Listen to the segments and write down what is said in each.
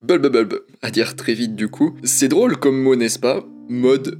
Bulb bulb, à dire très vite du coup. C'est drôle comme mot, n'est-ce pas? Mode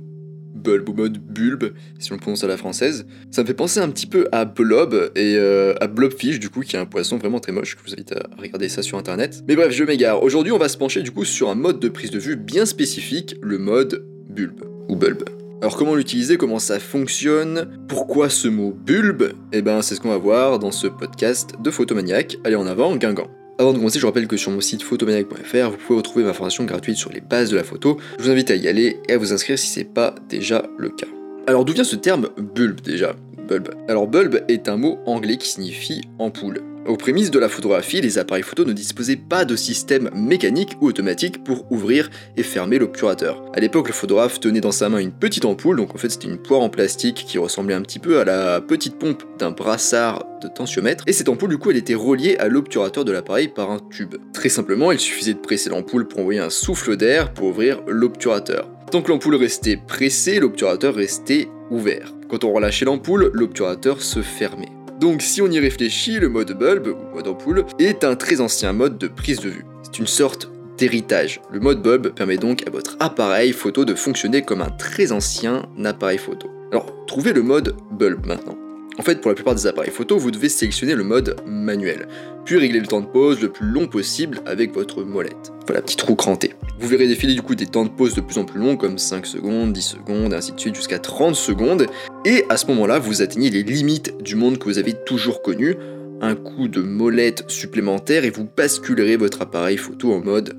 bulb ou mode bulbe, si on le prononce à la française. Ça me fait penser un petit peu à blob et euh, à blobfish du coup, qui est un poisson vraiment très moche. Je vous invite à regarder ça sur internet. Mais bref, je m'égare. Aujourd'hui, on va se pencher du coup sur un mode de prise de vue bien spécifique, le mode bulbe ou bulb. Alors comment l'utiliser, comment ça fonctionne, pourquoi ce mot bulbe? Eh ben c'est ce qu'on va voir dans ce podcast de Photomaniac. Allez en avant, Guingamp. Avant de commencer, je rappelle que sur mon site photomaniac.fr, vous pouvez retrouver ma formation gratuite sur les bases de la photo. Je vous invite à y aller et à vous inscrire si c'est pas déjà le cas. Alors d'où vient ce terme bulbe déjà? Bulb. Alors bulb est un mot anglais qui signifie ampoule. Aux prémices de la photographie, les appareils photo ne disposaient pas de système mécanique ou automatique pour ouvrir et fermer l'obturateur. À l'époque, le photographe tenait dans sa main une petite ampoule, donc en fait c'était une poire en plastique qui ressemblait un petit peu à la petite pompe d'un brassard de tensiomètre, et cette ampoule du coup elle était reliée à l'obturateur de l'appareil par un tube. Très simplement, il suffisait de presser l'ampoule pour envoyer un souffle d'air pour ouvrir l'obturateur. Tant que l'ampoule restait pressée, l'obturateur restait ouvert. Quand on relâchait l'ampoule, l'obturateur se fermait. Donc si on y réfléchit, le mode bulb, ou mode ampoule, est un très ancien mode de prise de vue. C'est une sorte d'héritage. Le mode bulb permet donc à votre appareil photo de fonctionner comme un très ancien appareil photo. Alors, trouvez le mode bulb maintenant. En fait, pour la plupart des appareils photo, vous devez sélectionner le mode manuel, puis régler le temps de pause le plus long possible avec votre molette. Voilà, petite roue crantée. Vous verrez défiler du coup des temps de pause de plus en plus longs, comme 5 secondes, 10 secondes, ainsi de suite, jusqu'à 30 secondes, et à ce moment-là, vous atteignez les limites du monde que vous avez toujours connu, un coup de molette supplémentaire et vous basculerez votre appareil photo en mode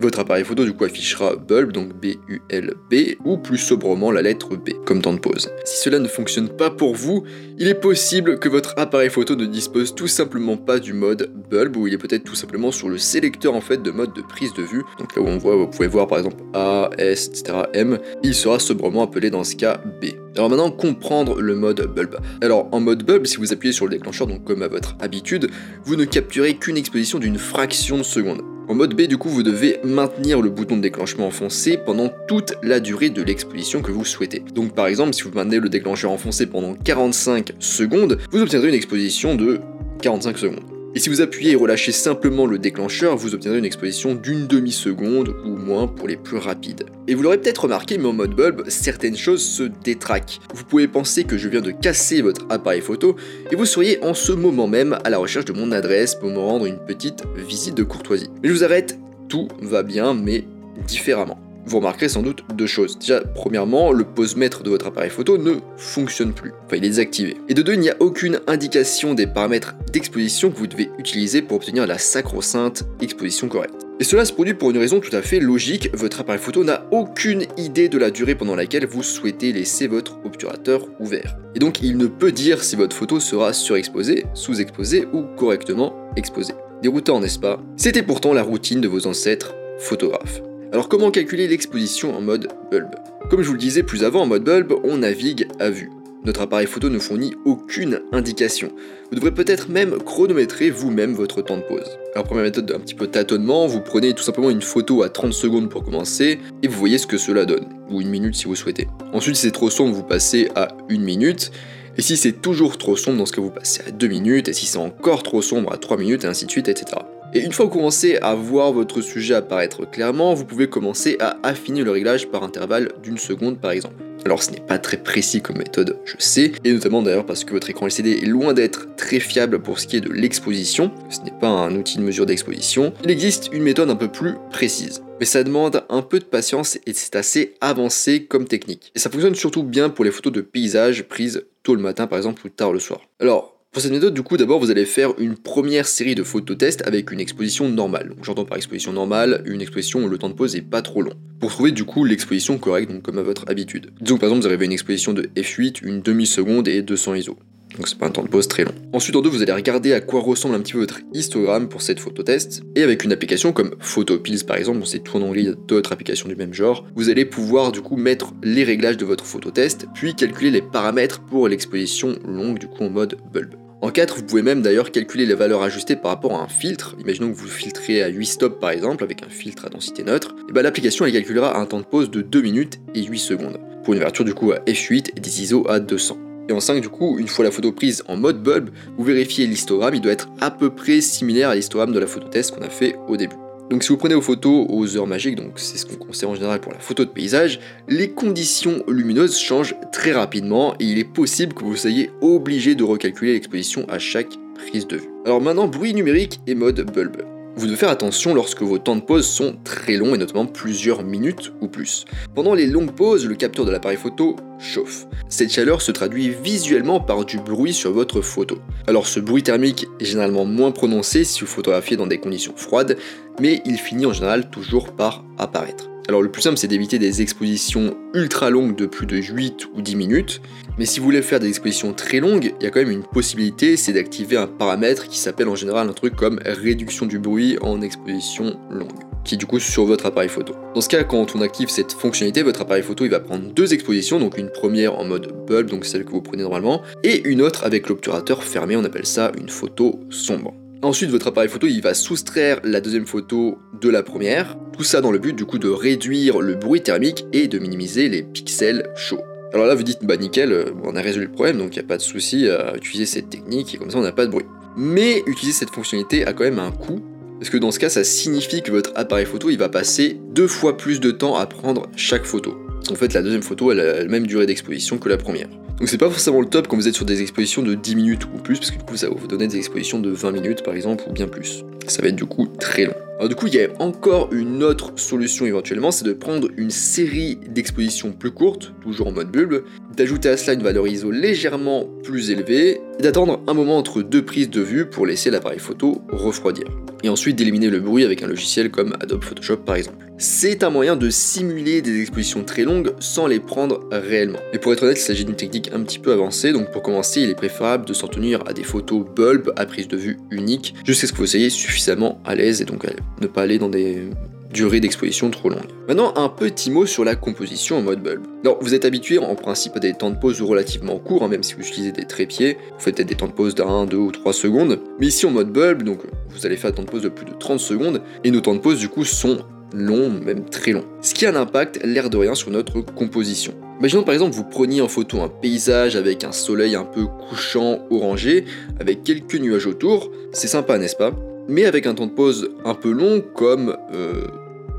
Votre appareil photo du coup affichera bulb, donc B-U-L-B, ou plus sobrement la lettre B, comme temps de pause. Si cela ne fonctionne pas pour vous, il est possible que votre appareil photo ne dispose tout simplement pas du mode bulb, ou il est peut-être tout simplement sur le sélecteur en fait de mode de prise de vue. Donc là où on voit, vous pouvez voir par exemple A, S, etc., M, il sera sobrement appelé dans ce cas B. Alors maintenant, comprendre le mode bulb. Alors en mode bulb, si vous appuyez sur le déclencheur, donc comme à votre habitude, vous ne capturez qu'une exposition d'une fraction de seconde. En mode B, du coup, vous devez maintenir le bouton de déclenchement enfoncé pendant toute la durée de l'exposition que vous souhaitez. Donc par exemple, si vous maintenez le déclencheur enfoncé pendant 45 secondes, vous obtiendrez une exposition de 45 secondes. Et si vous appuyez et relâchez simplement le déclencheur, vous obtiendrez une exposition d'une demi-seconde ou moins pour les plus rapides. Et vous l'aurez peut-être remarqué, mais en mode bulb, certaines choses se détraquent. Vous pouvez penser que je viens de casser votre appareil photo, et vous seriez en ce moment même à la recherche de mon adresse pour me rendre une petite visite de courtoisie. Mais je vous arrête, tout va bien, mais différemment vous remarquerez sans doute deux choses. Déjà, premièrement, le pose-mètre de votre appareil photo ne fonctionne plus. Enfin, il est désactivé. Et de deux, il n'y a aucune indication des paramètres d'exposition que vous devez utiliser pour obtenir la sacro-sainte exposition correcte. Et cela se produit pour une raison tout à fait logique, votre appareil photo n'a aucune idée de la durée pendant laquelle vous souhaitez laisser votre obturateur ouvert. Et donc il ne peut dire si votre photo sera surexposée, sous-exposée ou correctement exposée. Déroutant, n'est-ce pas? C'était pourtant la routine de vos ancêtres photographes. Alors comment calculer l'exposition en mode bulb? Comme je vous le disais plus avant, en mode bulb, on navigue à vue. Notre appareil photo ne fournit aucune indication. Vous devrez peut-être même chronométrer vous-même votre temps de pause. Alors première méthode d'un petit peu tâtonnement, vous prenez tout simplement une photo à 30 secondes pour commencer et vous voyez ce que cela donne, ou une minute si vous souhaitez. Ensuite si c'est trop sombre, vous passez à une minute, et si c'est toujours trop sombre, dans ce cas vous passez à 2 minutes, et si c'est encore trop sombre à 3 minutes, et ainsi de suite, etc. Et une fois que vous commencez à voir votre sujet apparaître clairement, vous pouvez commencer à affiner le réglage par intervalle d'une seconde par exemple. Alors ce n'est pas très précis comme méthode, je sais, et notamment d'ailleurs parce que votre écran LCD est loin d'être très fiable pour ce qui est de l'exposition, ce n'est pas un outil de mesure d'exposition, il existe une méthode un peu plus précise. Mais ça demande un peu de patience et c'est assez avancé comme technique. Et ça fonctionne surtout bien pour les photos de paysages prises tôt le matin par exemple ou tard le soir. Alors, pour cette méthode, du coup, d'abord, vous allez faire une première série de phototests avec une exposition normale. J'entends par exposition normale une exposition où le temps de pause est pas trop long. Pour trouver du coup l'exposition correcte, donc comme à votre habitude. Disons par exemple, vous avez une exposition de f8, une demi-seconde et 200 ISO. Donc c'est pas un temps de pause très long. Ensuite en deux, vous allez regarder à quoi ressemble un petit peu votre histogramme pour cette phototest. Et avec une application comme Photopills par exemple, c'est tout en anglais, il y a d'autres applications du même genre, vous allez pouvoir du coup mettre les réglages de votre phototest, puis calculer les paramètres pour l'exposition longue du coup en mode bulb. En 4, vous pouvez même d'ailleurs calculer les valeurs ajustées par rapport à un filtre. Imaginons que vous filtrez à 8 stops par exemple, avec un filtre à densité neutre. Et bah, l'application elle calculera un temps de pause de 2 minutes et 8 secondes. Pour une ouverture du coup à f8 et des ISO à 200. Et en 5 du coup, une fois la photo prise en mode bulb, vous vérifiez l'histogramme, il doit être à peu près similaire à l'histogramme de la photo test qu'on a fait au début. Donc si vous prenez vos photos aux heures magiques, donc c'est ce qu'on conseille en général pour la photo de paysage, les conditions lumineuses changent très rapidement et il est possible que vous soyez obligé de recalculer l'exposition à chaque prise de vue. Alors maintenant, bruit numérique et mode bulb. Vous devez faire attention lorsque vos temps de pause sont très longs et notamment plusieurs minutes ou plus. Pendant les longues pauses, le capteur de l'appareil photo chauffe. Cette chaleur se traduit visuellement par du bruit sur votre photo. Alors ce bruit thermique est généralement moins prononcé si vous photographiez dans des conditions froides, mais il finit en général toujours par apparaître. Alors le plus simple c'est d'éviter des expositions ultra longues de plus de 8 ou 10 minutes, mais si vous voulez faire des expositions très longues, il y a quand même une possibilité, c'est d'activer un paramètre qui s'appelle en général un truc comme réduction du bruit en exposition longue qui est du coup sur votre appareil photo. Dans ce cas, quand on active cette fonctionnalité, votre appareil photo il va prendre deux expositions, donc une première en mode bulb, donc celle que vous prenez normalement, et une autre avec l'obturateur fermé, on appelle ça une photo sombre. Ensuite, votre appareil photo, il va soustraire la deuxième photo de la première. Tout ça dans le but du coup de réduire le bruit thermique et de minimiser les pixels chauds. Alors là, vous dites, bah nickel, euh, on a résolu le problème, donc il n'y a pas de souci à utiliser cette technique et comme ça on n'a pas de bruit. Mais utiliser cette fonctionnalité a quand même un coût, parce que dans ce cas, ça signifie que votre appareil photo, il va passer deux fois plus de temps à prendre chaque photo. En fait, la deuxième photo, a la même durée d'exposition que la première. Donc c'est pas forcément le top quand vous êtes sur des expositions de 10 minutes ou plus, parce que du coup ça va vous donner des expositions de 20 minutes par exemple, ou bien plus. Ça va être du coup très long. Alors du coup il y a encore une autre solution éventuellement, c'est de prendre une série d'expositions plus courtes, toujours en mode bulbe, d'ajouter à cela une valeur ISO légèrement plus élevée, et d'attendre un moment entre deux prises de vue pour laisser l'appareil photo refroidir. Et ensuite d'éliminer le bruit avec un logiciel comme Adobe Photoshop par exemple. C'est un moyen de simuler des expositions très longues sans les prendre réellement. Mais pour être honnête, il s'agit d'une technique un petit peu avancée, donc pour commencer, il est préférable de s'en tenir à des photos bulb à prise de vue unique, jusqu'à ce que vous soyez suffisamment à l'aise et donc ne pas aller dans des durées d'exposition trop longues. Maintenant, un petit mot sur la composition en mode bulb. Alors, vous êtes habitué en principe à des temps de pause relativement courts, hein, même si vous utilisez des trépieds, vous faites peut-être des temps de pause d'un, deux ou trois secondes. Mais ici en mode bulb, donc vous allez faire un temps de pause de plus de 30 secondes, et nos temps de pause du coup sont long, même très long. Ce qui a un impact, l'air de rien, sur notre composition. Imaginons par exemple vous preniez en photo un paysage avec un soleil un peu couchant orangé, avec quelques nuages autour, c'est sympa n'est-ce pas? Mais avec un temps de pause un peu long, comme, euh,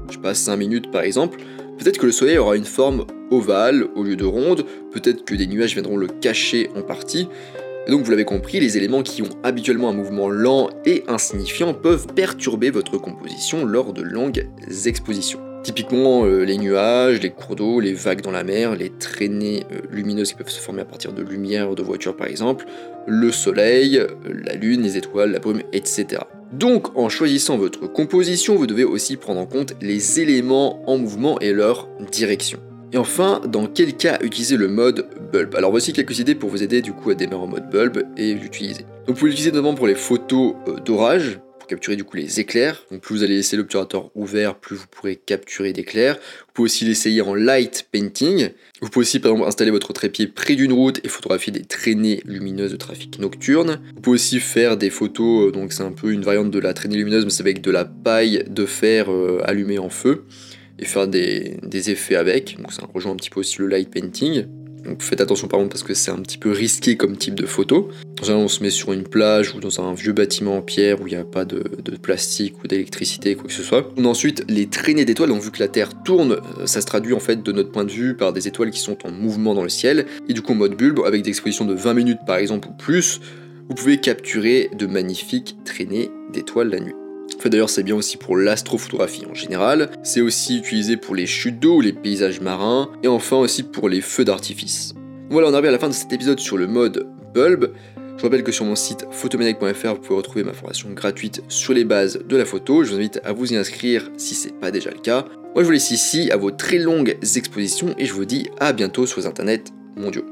je sais pas, 5 minutes par exemple, peut-être que le soleil aura une forme ovale au lieu de ronde, peut-être que des nuages viendront le cacher en partie, donc vous l'avez compris, les éléments qui ont habituellement un mouvement lent et insignifiant peuvent perturber votre composition lors de longues expositions. Typiquement euh, les nuages, les cours d'eau, les vagues dans la mer, les traînées euh, lumineuses qui peuvent se former à partir de lumière de voiture par exemple, le soleil, la lune, les étoiles, la brume, etc. Donc en choisissant votre composition, vous devez aussi prendre en compte les éléments en mouvement et leur direction. Et enfin, dans quel cas utiliser le mode bulb? Alors voici quelques idées pour vous aider du coup à démarrer en mode bulb et l'utiliser. Donc vous pouvez l'utiliser notamment pour les photos euh, d'orage, capturer du coup les éclairs. Donc plus vous allez laisser l'obturateur ouvert, plus vous pourrez capturer d'éclairs. Vous pouvez aussi l'essayer en light painting. Vous pouvez aussi par exemple installer votre trépied près d'une route et photographier des traînées lumineuses de trafic nocturne. Vous pouvez aussi faire des photos, euh, donc c'est un peu une variante de la traînée lumineuse, mais c'est avec de la paille de fer euh, allumée en feu et faire des, effets avec. Donc ça rejoint un petit peu aussi le light painting. Donc faites attention par contre parce que c'est un petit peu risqué comme type de photo. on se met sur une plage ou dans un vieux bâtiment en pierre où il n'y a pas de, plastique ou d'électricité, quoi que ce soit. ensuite, les traînées d'étoiles, donc vu que la Terre tourne, euh, ça se traduit en fait de notre point de vue par des étoiles qui sont en mouvement dans le ciel. Et du coup, en mode bulbe, avec des expositions de 20 minutes par exemple ou plus, vous pouvez capturer de magnifiques traînées d'étoiles la nuit d'ailleurs c'est bien aussi pour l'astrophotographie en général, c'est aussi utilisé pour les chutes d'eau, les paysages marins, et enfin aussi pour les feux d'artifice. Voilà, on arrive à la fin de cet épisode sur le mode bulb. Je rappelle que sur mon site photomenec.fr, vous pouvez retrouver ma formation gratuite sur les bases de la photo. Je vous invite à vous y inscrire si c'est pas déjà le cas. Moi je vous laisse ici à vos très longues expositions et je vous dis à bientôt sur les internets mondiaux.